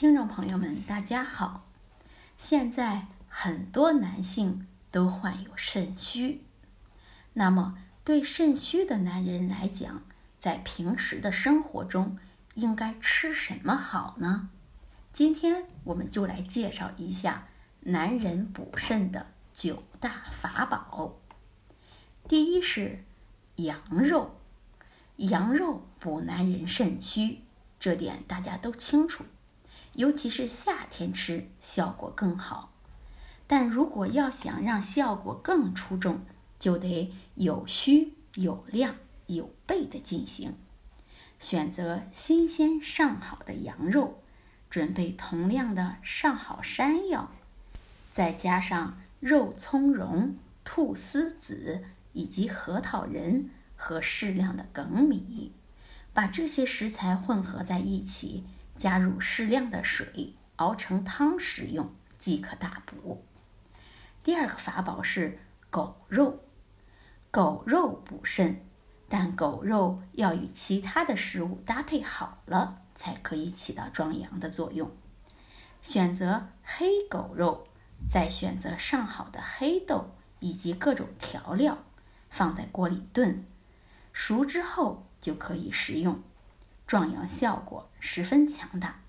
听众朋友们，大家好。现在很多男性都患有肾虚，那么对肾虚的男人来讲，在平时的生活中应该吃什么好呢？今天我们就来介绍一下男人补肾的九大法宝。第一是羊肉，羊肉补男人肾虚，这点大家都清楚。尤其是夏天吃效果更好，但如果要想让效果更出众，就得有序、有量、有备的进行。选择新鲜上好的羊肉，准备同量的上好山药，再加上肉苁蓉、菟丝子以及核桃仁和适量的粳米，把这些食材混合在一起。加入适量的水，熬成汤食用即可大补。第二个法宝是狗肉，狗肉补肾，但狗肉要与其他的食物搭配好了，才可以起到壮阳的作用。选择黑狗肉，再选择上好的黑豆以及各种调料，放在锅里炖，熟之后就可以食用。壮阳效果十分强大。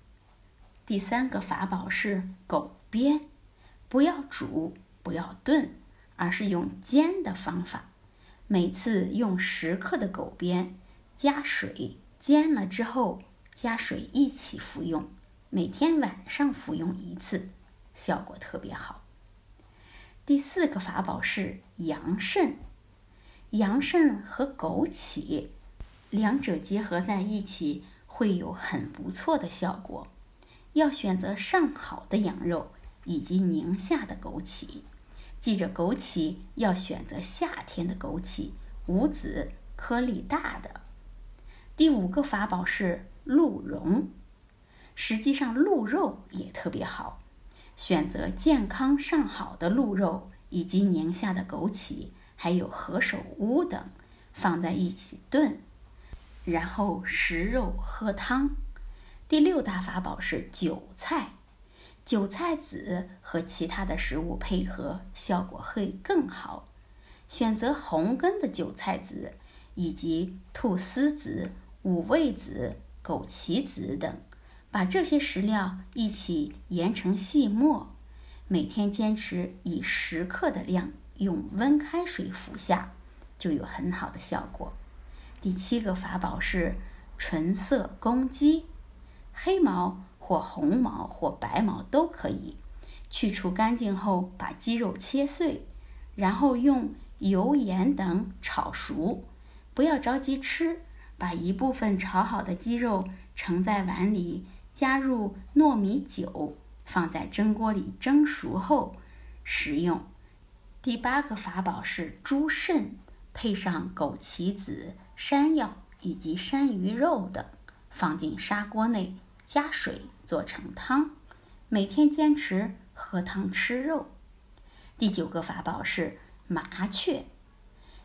第三个法宝是狗鞭，不要煮，不要炖，而是用煎的方法。每次用十克的狗鞭，加水煎了之后，加水一起服用。每天晚上服用一次，效果特别好。第四个法宝是羊肾，羊肾和枸杞。两者结合在一起会有很不错的效果。要选择上好的羊肉以及宁夏的枸杞，记着枸杞要选择夏天的枸杞，无籽、颗粒大的。第五个法宝是鹿茸，实际上鹿肉也特别好，选择健康上好的鹿肉以及宁夏的枸杞，还有何首乌等，放在一起炖。然后食肉喝汤。第六大法宝是韭菜，韭菜籽和其他的食物配合，效果会更好。选择红根的韭菜籽，以及菟丝子、五味子、枸杞子等，把这些食料一起研成细末，每天坚持以十克的量用温开水服下，就有很好的效果。第七个法宝是纯色公鸡，黑毛或红毛或白毛都可以。去除干净后，把鸡肉切碎，然后用油盐等炒熟。不要着急吃，把一部分炒好的鸡肉盛在碗里，加入糯米酒，放在蒸锅里蒸熟后食用。第八个法宝是猪肾。配上枸杞子、山药以及山鱼肉等，放进砂锅内，加水做成汤。每天坚持喝汤吃肉。第九个法宝是麻雀，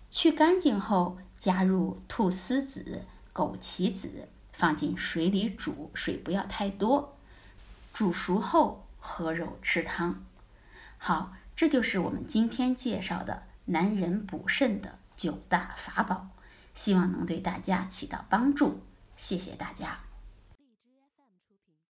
去干净后加入菟丝子、枸杞子，放进水里煮，水不要太多。煮熟后喝肉吃汤。好，这就是我们今天介绍的男人补肾的。九大法宝，希望能对大家起到帮助。谢谢大家。